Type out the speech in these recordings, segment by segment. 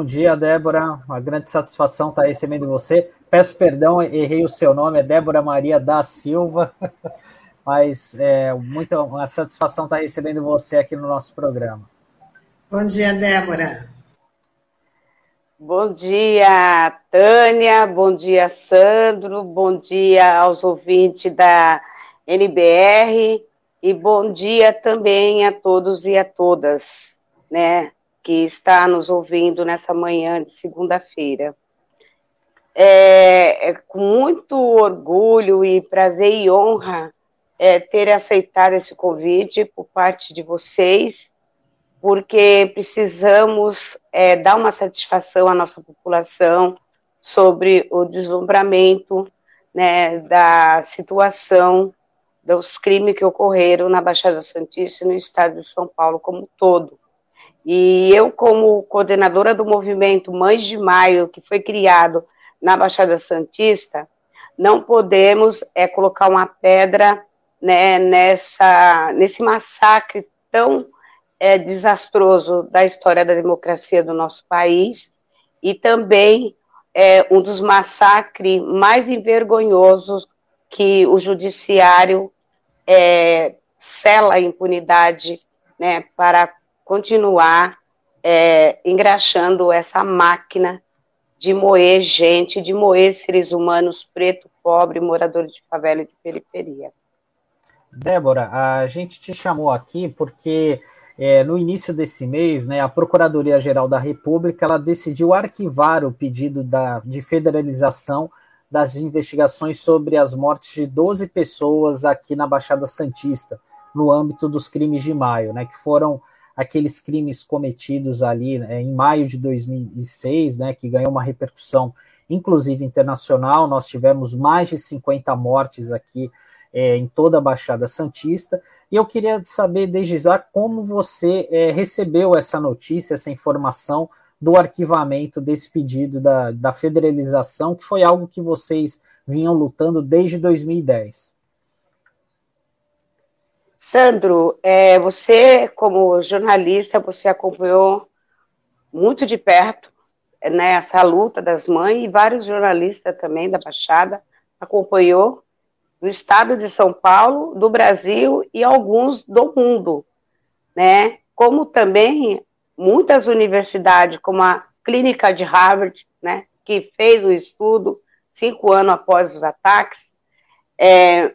Bom dia, Débora. Uma grande satisfação estar recebendo você. Peço perdão, errei o seu nome, é Débora Maria da Silva, mas é muito uma satisfação estar recebendo você aqui no nosso programa. Bom dia, Débora. Bom dia, Tânia. Bom dia, Sandro. Bom dia aos ouvintes da NBR. E bom dia também a todos e a todas, né, que está nos ouvindo nessa manhã de segunda-feira. É, é, com muito orgulho e prazer e honra é, ter aceitado esse convite por parte de vocês, porque precisamos é, dar uma satisfação à nossa população sobre o deslumbramento né, da situação dos crimes que ocorreram na Baixada Santista e no estado de São Paulo como todo. E eu, como coordenadora do movimento Mães de Maio, que foi criado na Baixada Santista, não podemos é, colocar uma pedra né, nessa, nesse massacre tão é, desastroso da história da democracia do nosso país e também é, um dos massacres mais envergonhosos que o judiciário é, sela a impunidade né, para continuar é, engraxando essa máquina de moer gente, de moer seres humanos preto, pobre, morador de favela e de periferia. Débora, a gente te chamou aqui porque é, no início desse mês, né, a Procuradoria-Geral da República ela decidiu arquivar o pedido da, de federalização das investigações sobre as mortes de 12 pessoas aqui na Baixada Santista, no âmbito dos crimes de maio, né, que foram aqueles crimes cometidos ali né, em maio de 2006, né, que ganhou uma repercussão, inclusive internacional. Nós tivemos mais de 50 mortes aqui é, em toda a Baixada Santista. E eu queria saber, desde já, como você é, recebeu essa notícia, essa informação do arquivamento desse pedido da, da federalização, que foi algo que vocês vinham lutando desde 2010. Sandro, é, você, como jornalista, você acompanhou muito de perto né, essa luta das mães e vários jornalistas também da Baixada acompanhou do estado de São Paulo, do Brasil e alguns do mundo, né? Como também muitas universidades, como a Clínica de Harvard, né, que fez o estudo cinco anos após os ataques, é,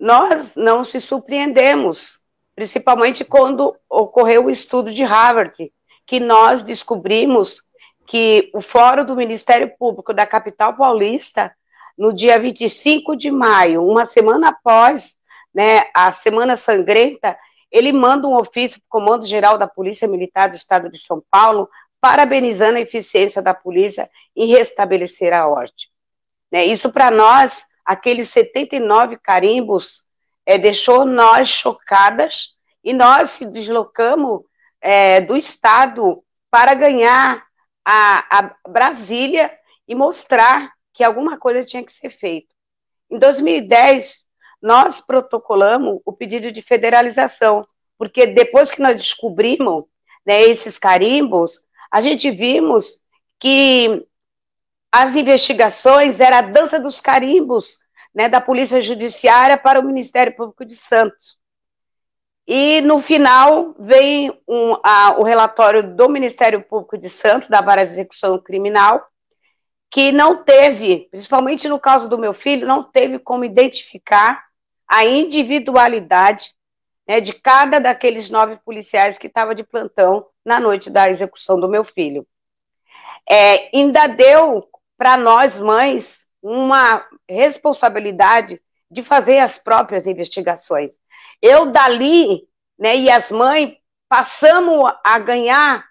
nós não se surpreendemos, principalmente quando ocorreu o estudo de Harvard, que nós descobrimos que o Fórum do Ministério Público da capital paulista, no dia 25 de maio, uma semana após né, a Semana Sangrenta, ele manda um ofício para o Comando Geral da Polícia Militar do Estado de São Paulo, parabenizando a eficiência da polícia em restabelecer a ordem. Né, isso para nós, aqueles 79 carimbos, é, deixou nós chocadas e nós se deslocamos é, do Estado para ganhar a, a Brasília e mostrar que alguma coisa tinha que ser feita. Em 2010, nós protocolamos o pedido de federalização, porque depois que nós descobrimos né, esses carimbos, a gente vimos que as investigações era a dança dos carimbos né, da Polícia Judiciária para o Ministério Público de Santos. E no final vem um, a, o relatório do Ministério Público de Santos, da Vara de Execução Criminal, que não teve, principalmente no caso do meu filho, não teve como identificar a individualidade né, de cada daqueles nove policiais que estava de plantão na noite da execução do meu filho. É, ainda deu para nós, mães, uma responsabilidade de fazer as próprias investigações. Eu, dali, né, e as mães, passamos a ganhar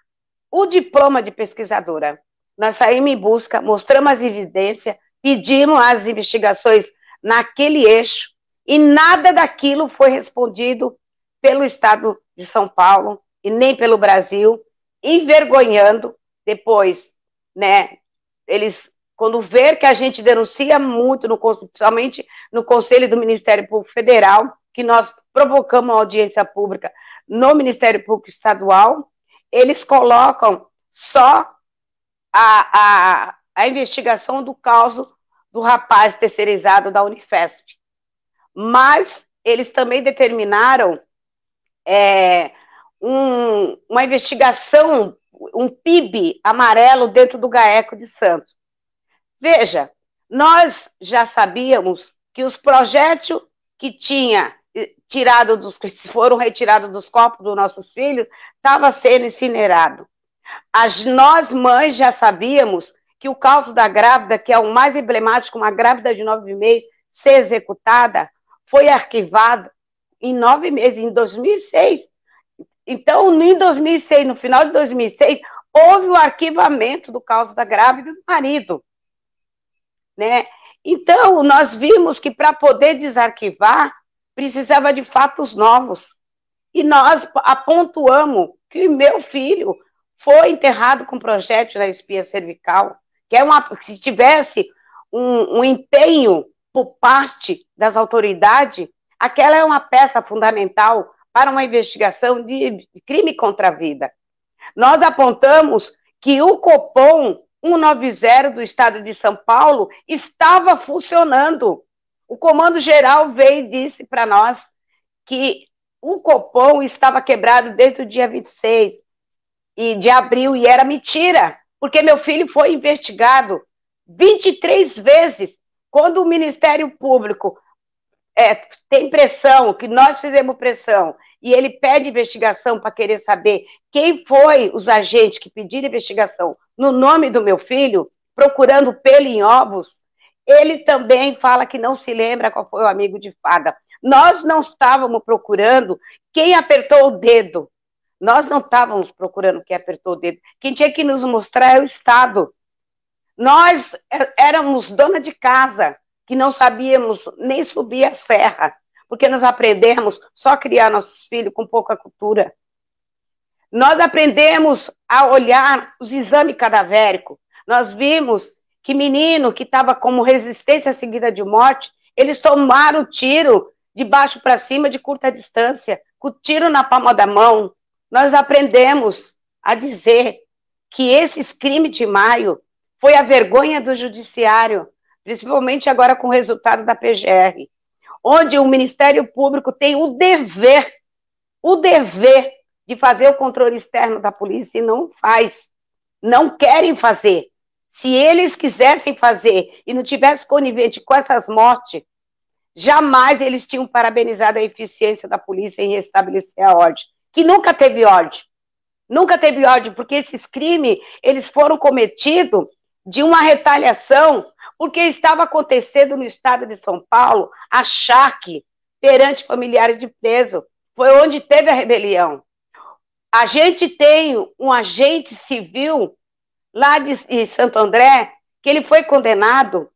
o diploma de pesquisadora. Nós saímos em busca, mostramos as evidências, pedimos as investigações naquele eixo, e nada daquilo foi respondido pelo Estado de São Paulo e nem pelo Brasil, envergonhando depois, né? Eles, quando ver que a gente denuncia muito, no, principalmente no Conselho do Ministério Público Federal, que nós provocamos uma audiência pública no Ministério Público Estadual, eles colocam só a, a, a investigação do caso do rapaz terceirizado da Unifesp. Mas eles também determinaram é, um, uma investigação, um PIB amarelo dentro do GAECO de Santos. Veja, nós já sabíamos que os projéteis que tinha eh, tirado dos que foram retirados dos corpos dos nossos filhos estava sendo incinerado. As nós mães já sabíamos que o caso da grávida, que é o mais emblemático, uma grávida de nove meses ser executada, foi arquivado em nove meses, em 2006. Então, em 2006, no final de 2006, houve o arquivamento do caso da grávida e do marido. Né? Então, nós vimos que para poder desarquivar, precisava de fatos novos. E nós apontuamos que meu filho foi enterrado com projétil na espia cervical, que é uma, se tivesse um, um empenho por parte das autoridades, aquela é uma peça fundamental para uma investigação de crime contra a vida. Nós apontamos que o Copom 190 do estado de São Paulo estava funcionando. O comando geral veio e disse para nós que o Copom estava quebrado desde o dia 26 de abril e era mentira, porque meu filho foi investigado 23 vezes. Quando o Ministério Público é, tem pressão, que nós fizemos pressão, e ele pede investigação para querer saber quem foi os agentes que pediram investigação no nome do meu filho, procurando pelo em ovos, ele também fala que não se lembra qual foi o amigo de fada. Nós não estávamos procurando quem apertou o dedo. Nós não estávamos procurando quem apertou o dedo. Quem tinha que nos mostrar é o Estado. Nós é, éramos dona de casa, que não sabíamos nem subir a serra porque nós aprendemos só a criar nossos filhos com pouca cultura. Nós aprendemos a olhar os exames cadavéricos. Nós vimos que menino que estava como resistência seguida de morte, eles tomaram tiro de baixo para cima, de curta distância, com tiro na palma da mão. Nós aprendemos a dizer que esses crimes de maio foi a vergonha do judiciário, principalmente agora com o resultado da PGR onde o Ministério Público tem o dever, o dever de fazer o controle externo da polícia e não faz. Não querem fazer. Se eles quisessem fazer e não tivesse conivente com essas mortes, jamais eles tinham parabenizado a eficiência da polícia em restabelecer a ordem, que nunca teve ordem. Nunca teve ordem, porque esses crimes, eles foram cometidos de uma retaliação porque estava acontecendo no estado de São Paulo a Charque perante familiares de preso. Foi onde teve a rebelião. A gente tem um agente civil lá de, Santo André, que ele foi condenado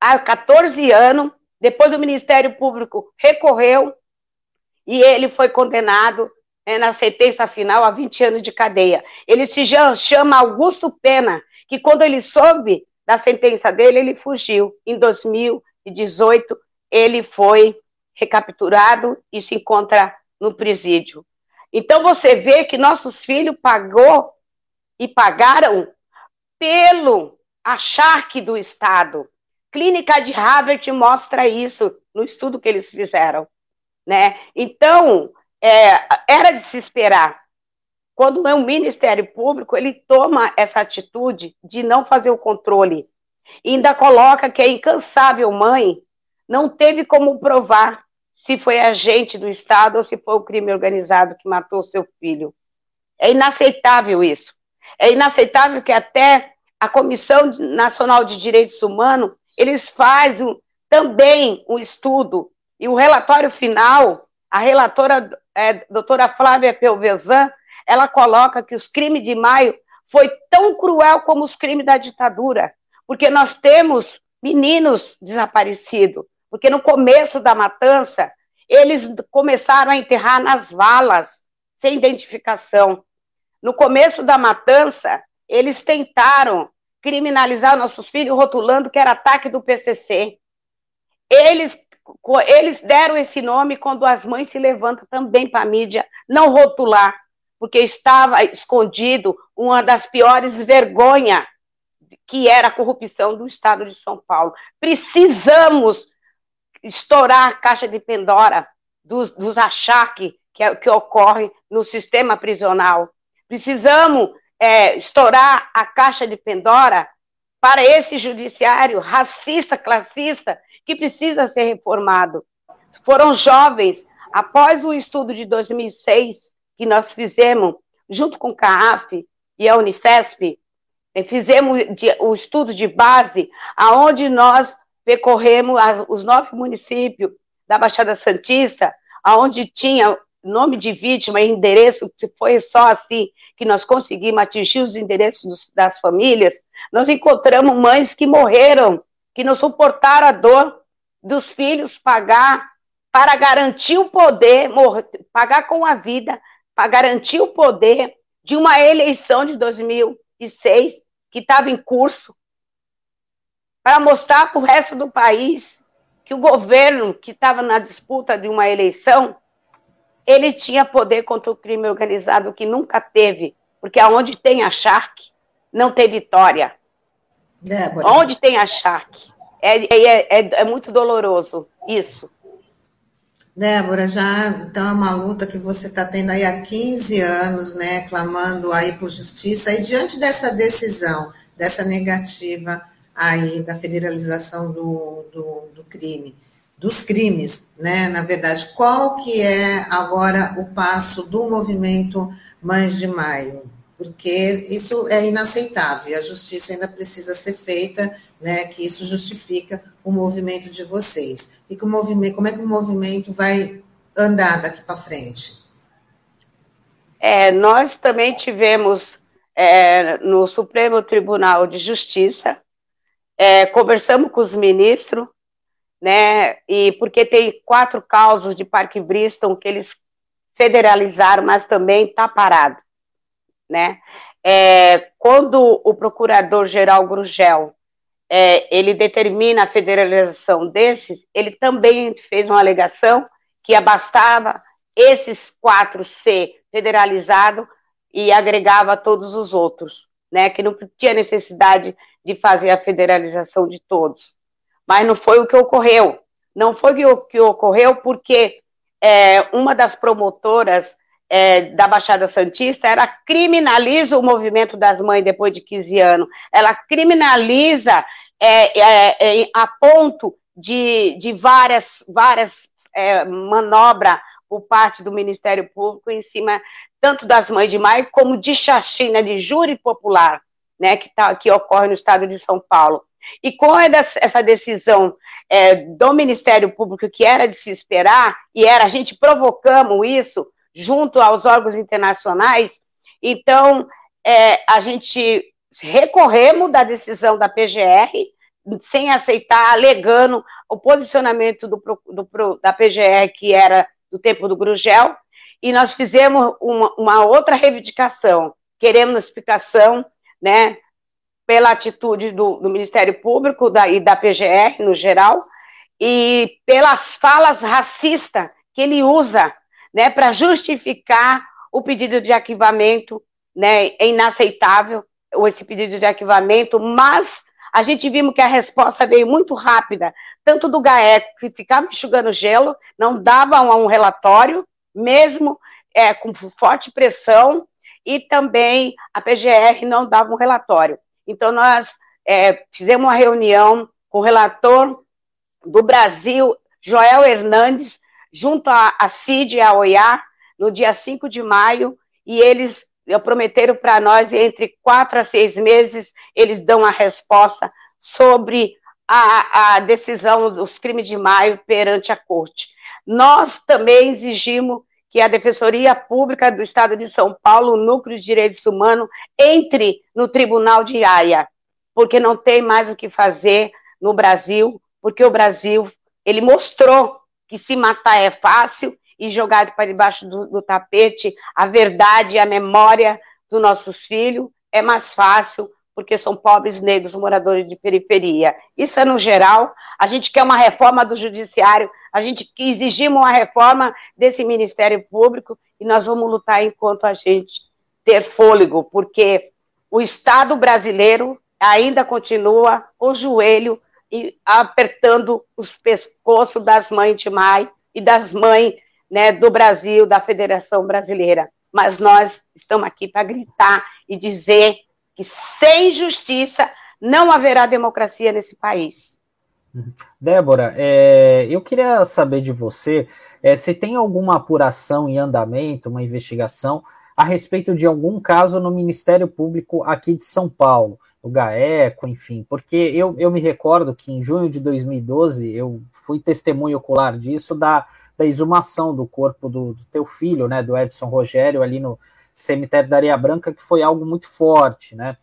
a 14 anos, depois o Ministério Público recorreu e ele foi condenado é, na sentença final a 20 anos de cadeia. Ele se chama Augusto Pena, que quando ele soube da sentença dele, ele fugiu. Em 2018, ele foi recapturado e se encontra no presídio. Então você vê que nossos filhos pagou e pagaram pelo acharque do Estado. Clínica de Harvard mostra isso no estudo que eles fizeram, né? Então é, era de se esperar quando é um Ministério Público, ele toma essa atitude de não fazer o controle. E ainda coloca que a incansável mãe não teve como provar se foi agente do Estado ou se foi o crime organizado que matou seu filho. É inaceitável isso. É inaceitável que até a Comissão Nacional de Direitos Humanos, eles fazem também um estudo, e o relatório final, a relatora, é, doutora Flávia Pelvezan, ela coloca que os crimes de maio foi tão cruel como os crimes da ditadura, porque nós temos meninos desaparecidos, porque no começo da matança eles começaram a enterrar nas valas sem identificação. No começo da matança, eles tentaram criminalizar nossos filhos rotulando que era ataque do PCC. Eles eles deram esse nome quando as mães se levantam também para a mídia não rotular porque estava escondido uma das piores vergonhas que era a corrupção do Estado de São Paulo. Precisamos estourar a caixa de Pandora dos, dos achaques que, que ocorrem no sistema prisional. Precisamos é, estourar a caixa de Pandora para esse judiciário racista, classista, que precisa ser reformado. Foram jovens, após o estudo de 2006 que nós fizemos, junto com o CAAF e a Unifesp, eh, fizemos o estudo de base, aonde nós percorremos os nove municípios da Baixada Santista, aonde tinha nome de vítima e endereço, se foi só assim que nós conseguimos atingir os endereços das famílias, nós encontramos mães que morreram, que não suportaram a dor dos filhos pagar para garantir o poder, morrer, pagar com a vida, para garantir o poder de uma eleição de 2006 que estava em curso, para mostrar para o resto do país que o governo que estava na disputa de uma eleição ele tinha poder contra o crime organizado que nunca teve, porque aonde tem a Shark, não tem vitória. Débora. Onde tem a Shark, é, é, é, é muito doloroso isso. Débora, já então é uma luta que você está tendo aí há 15 anos, né, clamando aí por justiça, e diante dessa decisão, dessa negativa aí da federalização do, do, do crime, dos crimes, né? Na verdade, qual que é agora o passo do movimento Mães de Maio? Porque isso é inaceitável a justiça ainda precisa ser feita, né? Que isso justifica o movimento de vocês. E que o movimento, como é que o movimento vai andar daqui para frente? É, nós também tivemos é, no Supremo Tribunal de Justiça, é, conversamos com os ministros, né? E porque tem quatro causos de Parque Bristol que eles federalizaram, mas também está parado, né? É, quando o procurador-geral Grugel é, ele determina a federalização desses, ele também fez uma alegação que abastava esses quatro ser federalizado e agregava todos os outros, né? Que não tinha necessidade de fazer a federalização de todos mas não foi o que ocorreu. Não foi o que ocorreu porque é, uma das promotoras é, da Baixada Santista, ela criminaliza o movimento das mães depois de 15 anos. Ela criminaliza é, é, é a ponto de, de várias, várias é, manobras por parte do Ministério Público em cima tanto das mães de maio como de chacina de júri popular, né, que, tá, que ocorre no estado de São Paulo. E com essa decisão é, do Ministério Público, que era de se esperar, e era a gente provocamos isso junto aos órgãos internacionais, então é, a gente recorremos da decisão da PGR, sem aceitar, alegando o posicionamento do, do, da PGR, que era do tempo do Grugel, e nós fizemos uma, uma outra reivindicação, queremos explicação, né, pela atitude do, do Ministério Público da, e da PGR no geral, e pelas falas racistas que ele usa né, para justificar o pedido de arquivamento, né, é inaceitável esse pedido de arquivamento, mas a gente viu que a resposta veio muito rápida, tanto do GAEC, que ficava enxugando gelo, não dava um relatório, mesmo é, com forte pressão, e também a PGR não dava um relatório. Então, nós é, fizemos uma reunião com o relator do Brasil, Joel Hernandes, junto à CID e à OIA, no dia 5 de maio, e eles prometeram para nós, entre quatro a seis meses, eles dão a resposta sobre a, a decisão dos crimes de maio perante a corte. Nós também exigimos que a Defensoria Pública do Estado de São Paulo, o Núcleo de Direitos Humanos, entre no Tribunal de Haia, porque não tem mais o que fazer no Brasil, porque o Brasil, ele mostrou que se matar é fácil e jogar para debaixo do, do tapete a verdade e a memória dos nossos filhos é mais fácil porque são pobres negros moradores de periferia. Isso é no geral. A gente quer uma reforma do judiciário, a gente exigimos uma reforma desse Ministério Público e nós vamos lutar enquanto a gente ter fôlego, porque o Estado brasileiro ainda continua com o joelho e apertando os pescoços das mães de Mai e das mães né, do Brasil, da Federação Brasileira. Mas nós estamos aqui para gritar e dizer que sem justiça não haverá democracia nesse país. Débora, é, eu queria saber de você é, se tem alguma apuração em andamento, uma investigação a respeito de algum caso no Ministério Público aqui de São Paulo, o GAECO, enfim, porque eu, eu me recordo que em junho de 2012 eu fui testemunho ocular disso da, da exumação do corpo do, do teu filho, né, do Edson Rogério, ali no cemitério da Areia Branca, que foi algo muito forte, né?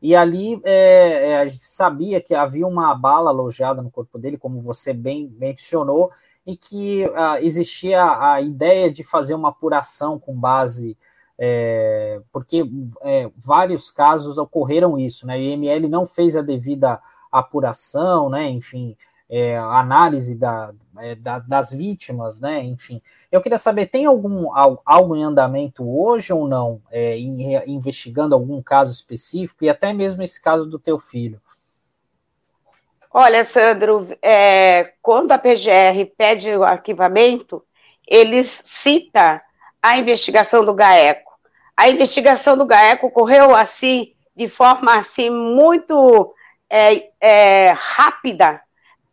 E ali é, é, a gente sabia que havia uma bala alojada no corpo dele, como você bem mencionou, e que uh, existia a ideia de fazer uma apuração com base, é, porque é, vários casos ocorreram isso, né? O IML não fez a devida apuração, né? Enfim, é, análise da, é, da, das vítimas, né? Enfim, eu queria saber, tem algum algo em andamento hoje ou não, é, investigando algum caso específico e até mesmo esse caso do teu filho? Olha, Sandro, é, quando a PGR pede o arquivamento, eles cita a investigação do GAECO. A investigação do GAECO ocorreu assim, de forma assim muito é, é, rápida,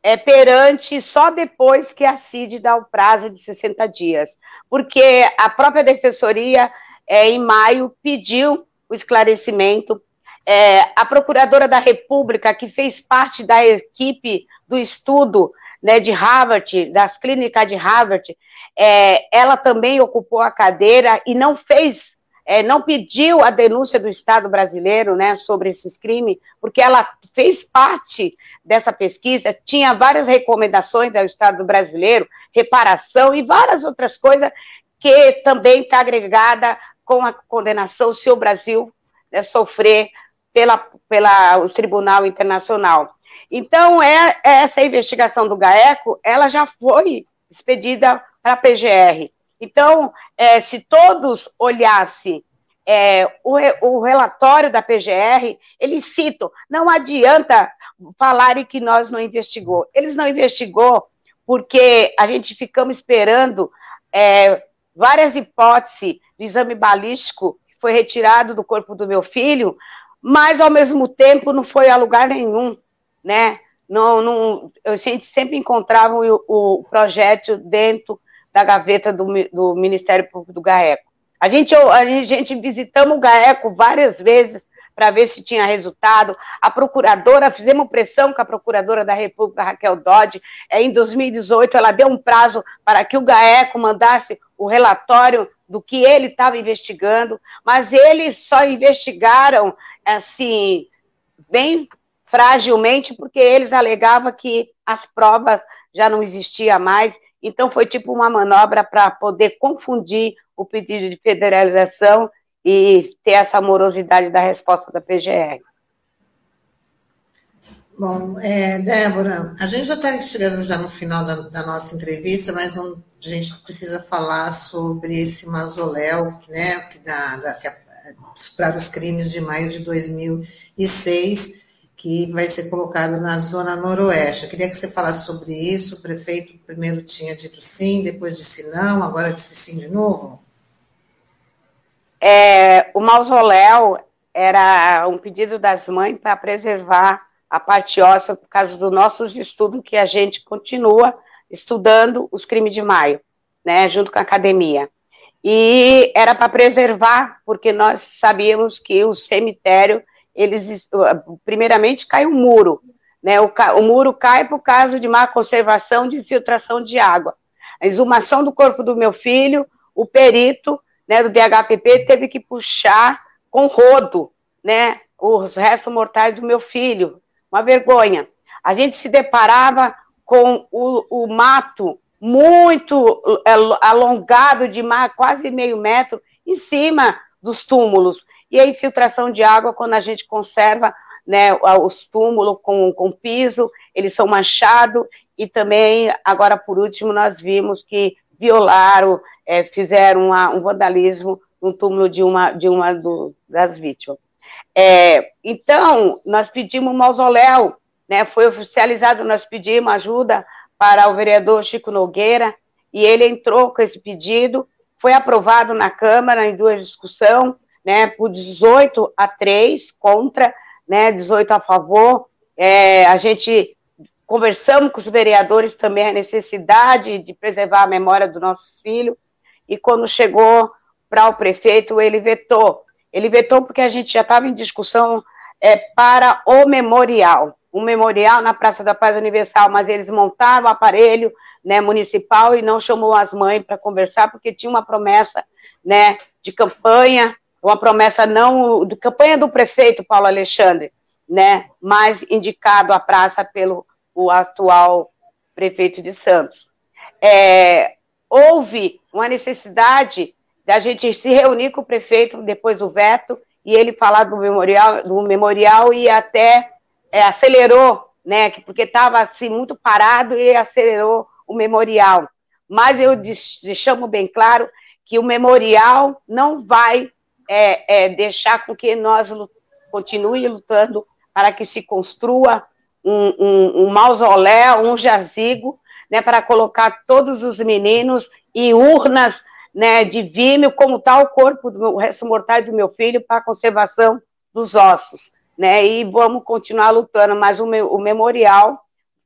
é, perante só depois que a CID dá o prazo de 60 dias, porque a própria Defensoria, é, em maio, pediu o esclarecimento. É, a Procuradora da República, que fez parte da equipe do estudo né, de Harvard, das clínicas de Harvard, é, ela também ocupou a cadeira e não fez é, não pediu a denúncia do Estado brasileiro né, sobre esses crimes, porque ela fez parte dessa pesquisa, tinha várias recomendações ao Estado brasileiro, reparação e várias outras coisas que também está agregada com a condenação se o Brasil né, sofrer pela, pela Tribunal Internacional. Então, é, essa investigação do GAECO, ela já foi expedida para a PGR. Então, é, se todos olhassem é, o, o, relatório da PGR, eles citam, não adianta falarem que nós não investigou. Eles não investigou porque a gente ficamos esperando é, várias hipóteses de exame balístico que foi retirado do corpo do meu filho, mas ao mesmo tempo não foi a lugar nenhum, né? Não, não, a gente sempre encontrava o, o projeto dentro da gaveta do, do Ministério Público do GAECO. A gente, a gente visitamos o GAECO várias vezes para ver se tinha resultado. A procuradora, fizemos pressão com a procuradora da República, Raquel Dodge, é, em 2018, ela deu um prazo para que o GAECO mandasse o relatório do que ele estava investigando, mas eles só investigaram, assim, bem fragilmente, porque eles alegavam que as provas já não existiam mais então, foi tipo uma manobra para poder confundir o pedido de federalização e ter essa morosidade da resposta da PGR. Bom, é, Débora, a gente já está chegando já no final da, da nossa entrevista, mas um, a gente precisa falar sobre esse mausoléu, né, que, dá, da, que é, para os crimes de maio de 2006, que vai ser colocado na zona noroeste. Eu queria que você falasse sobre isso. O prefeito primeiro tinha dito sim, depois disse não, agora disse sim de novo. É, o mausoléu era um pedido das mães para preservar a parte óssea por causa dos nossos estudos que a gente continua estudando os crimes de maio, né, junto com a academia. E era para preservar, porque nós sabíamos que o cemitério eles primeiramente cai um muro, né? O, o muro cai por causa de má conservação de infiltração de água. A exumação do corpo do meu filho, o perito, né, do DHPP teve que puxar com rodo, né, os restos mortais do meu filho. Uma vergonha. A gente se deparava com o, o mato muito é, alongado de mar, quase meio metro, em cima dos túmulos. E a infiltração de água, quando a gente conserva né, os túmulos com, com piso, eles são manchados, e também, agora por último, nós vimos que violaram, é, fizeram uma, um vandalismo no túmulo de uma, de uma do, das vítimas. É, então, nós pedimos um mausoléu, né, foi oficializado, nós pedimos ajuda para o vereador Chico Nogueira, e ele entrou com esse pedido, foi aprovado na Câmara em duas discussões, né, por 18 a 3 contra, né, 18 a favor. É, a gente conversamos com os vereadores também a necessidade de preservar a memória dos nossos filhos, e quando chegou para o prefeito, ele vetou. Ele vetou porque a gente já estava em discussão é, para o memorial, um memorial na Praça da Paz Universal, mas eles montaram o aparelho né, municipal e não chamou as mães para conversar, porque tinha uma promessa né, de campanha, uma promessa não de campanha do prefeito Paulo Alexandre, né, mas indicado a praça pelo o atual prefeito de Santos. É, houve uma necessidade da gente se reunir com o prefeito depois do veto e ele falar do memorial, do memorial e até é, acelerou, né, porque estava assim muito parado e acelerou o memorial. Mas eu deixamos bem claro que o memorial não vai é, é, deixar com que nós continue lutando para que se construa um, um, um mausoléu, um jazigo, né, para colocar todos os meninos e urnas né, de vime, como está o corpo do meu, o resto mortal do meu filho para a conservação dos ossos, né, e vamos continuar lutando, mas o, meu, o memorial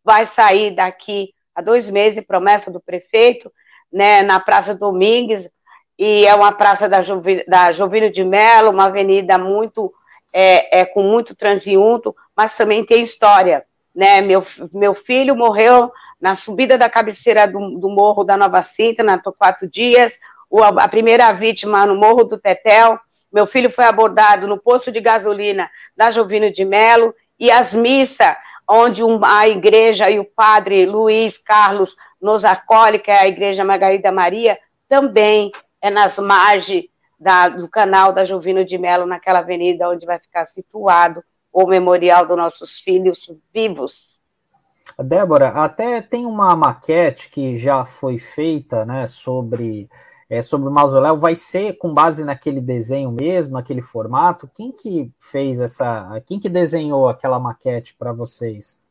vai sair daqui a dois meses, promessa do prefeito, né, na Praça Domingues, e é uma praça da, da Jovino de Melo, uma avenida muito, é, é, com muito transiunto, mas também tem história, né, meu, meu filho morreu na subida da cabeceira do, do Morro da Nova Cinta, na quatro dias, o, a primeira vítima no Morro do Tetel, meu filho foi abordado no posto de gasolina da Jovino de Melo, e as missas, onde a igreja e o padre Luiz Carlos nos acolhe, que é a igreja Margarida Maria, também é nas margens da, do canal da Jovino de Melo, naquela avenida onde vai ficar situado o memorial dos nossos filhos vivos. Débora, até tem uma maquete que já foi feita, né, sobre é, sobre o mausoléu. Vai ser com base naquele desenho mesmo, naquele formato? Quem que fez essa? Quem que desenhou aquela maquete para vocês?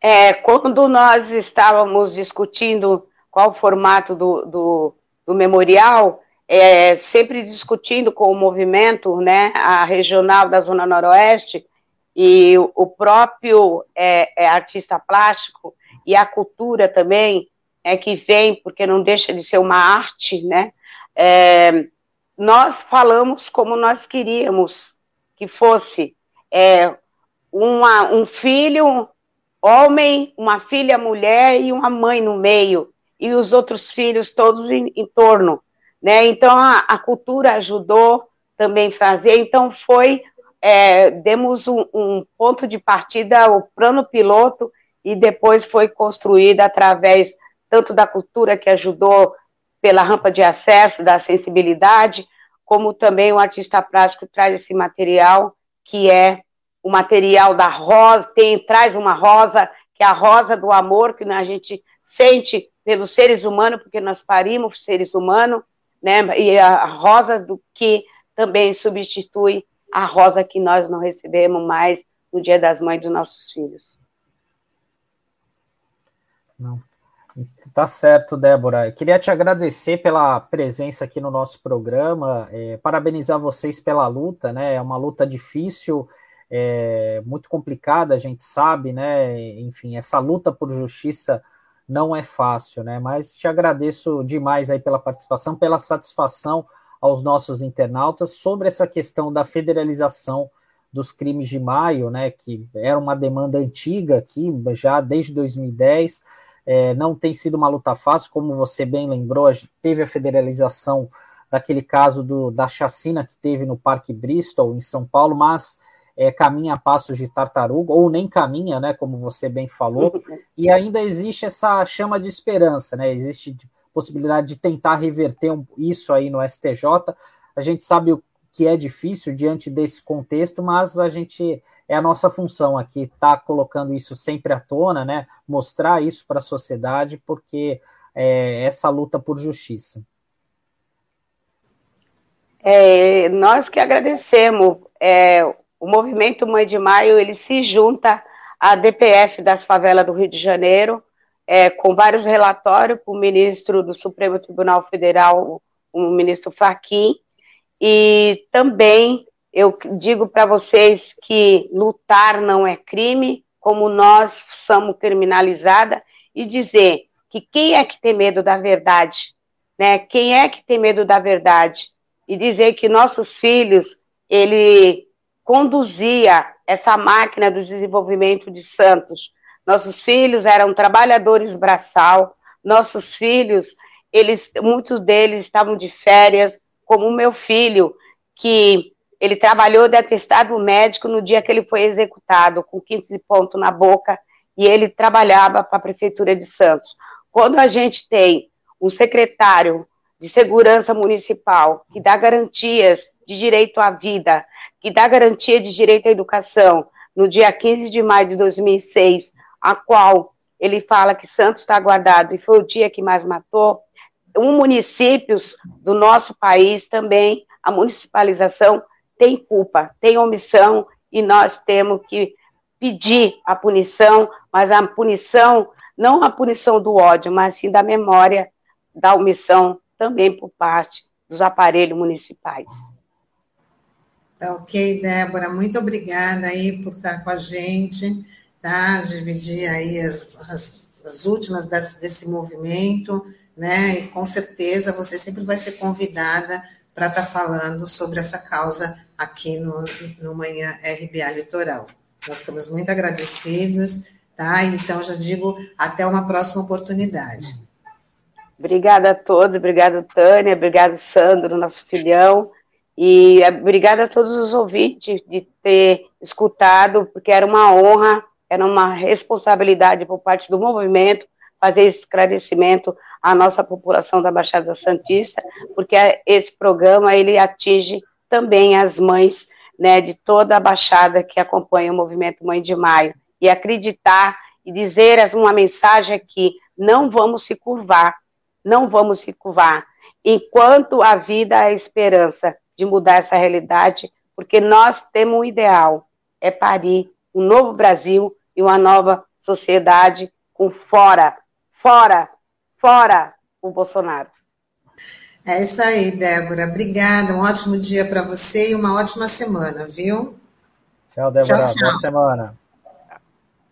É, quando nós estávamos discutindo qual o formato do, do, do memorial, é, sempre discutindo com o movimento, né, a regional da Zona Noroeste, e o próprio é, é, artista plástico e a cultura também é que vem, porque não deixa de ser uma arte, né? É, nós falamos como nós queríamos que fosse é, uma, um filho homem, uma filha mulher e uma mãe no meio, e os outros filhos todos em, em torno, né? Então a, a, cultura ajudou também fazer, então foi é, demos um, um, ponto de partida, o plano piloto, e depois foi construído através tanto da cultura que ajudou pela rampa de acesso, da sensibilidade, como também o artista plástico traz esse material, que é o material da rosa, tem, traz uma rosa, que é a rosa do amor, que a gente sente pelos seres humanos, porque nós parimos seres humanos, né, e a rosa do que também substitui a rosa que nós não recebemos mais no Dia das Mães dos nossos filhos. Não. Tá certo, Débora. Eu queria te agradecer pela presença aqui no nosso programa, é, parabenizar vocês pela luta, né? É uma luta difícil, é, muito complicada, a gente sabe, né? Enfim, essa luta por justiça não é fácil, né? Mas te agradeço demais aí pela participação, pela satisfação aos nossos internautas sobre essa questão da federalização dos crimes de maio, né, que era uma demanda antiga aqui, já desde 2010, é, não tem sido uma luta fácil, como você bem lembrou, a teve a federalização daquele caso do, da chacina que teve no Parque Bristol, em São Paulo, mas é, caminha a passos de tartaruga, ou nem caminha, né, como você bem falou, e ainda existe essa chama de esperança, né, existe possibilidade de tentar reverter isso aí no STJ. A gente sabe o que é difícil diante desse contexto, mas a gente é a nossa função aqui estar tá colocando isso sempre à tona, né? Mostrar isso para a sociedade, porque é essa luta por justiça. É, nós que agradecemos é, o movimento Mãe de Maio ele se junta à DPF das favelas do Rio de Janeiro, é, com vários relatórios para o ministro do Supremo Tribunal Federal, o ministro Fachin, e também eu digo para vocês que lutar não é crime, como nós somos criminalizada, e dizer que quem é que tem medo da verdade, né? Quem é que tem medo da verdade? E dizer que nossos filhos, ele conduzia essa máquina do desenvolvimento de Santos. Nossos filhos eram trabalhadores braçal, nossos filhos, eles, muitos deles estavam de férias, como o meu filho, que ele trabalhou de atestado médico no dia que ele foi executado, com 15 pontos na boca, e ele trabalhava para a Prefeitura de Santos. Quando a gente tem um secretário de segurança municipal que dá garantias de direito à vida, que dá garantia de direito à educação, no dia 15 de maio de 2006, a qual ele fala que Santos está guardado e foi o dia que mais matou, um municípios do nosso país também, a municipalização tem culpa, tem omissão, e nós temos que pedir a punição, mas a punição, não a punição do ódio, mas sim da memória da omissão também por parte dos aparelhos municipais. Tá ok, Débora, muito obrigada aí por estar com a gente, tá? Dividir aí as, as, as últimas desse, movimento né? E com certeza você sempre vai ser convidada para estar tá falando sobre essa causa aqui no, no Manhã RBA Litoral. Nós ficamos muito agradecidos, tá? Então já digo até uma próxima oportunidade. Obrigada a todos, obrigado Tânia, obrigado Sandro, nosso filhão, e obrigada a todos os ouvintes de ter escutado, porque era uma honra, era uma responsabilidade por parte do movimento fazer esse esclarecimento à nossa população da Baixada Santista, porque esse programa ele atinge também as mães né, de toda a Baixada que acompanha o movimento Mãe de Maio, e acreditar e dizer uma mensagem aqui, não vamos se curvar, não vamos se curvar, enquanto a vida há esperança de mudar essa realidade, porque nós temos um ideal, é parir um novo Brasil e uma nova sociedade com fora Fora, fora o Bolsonaro. É isso aí, Débora. Obrigada. Um ótimo dia para você e uma ótima semana, viu? Tchau, Débora. Tchau, tchau. Boa semana.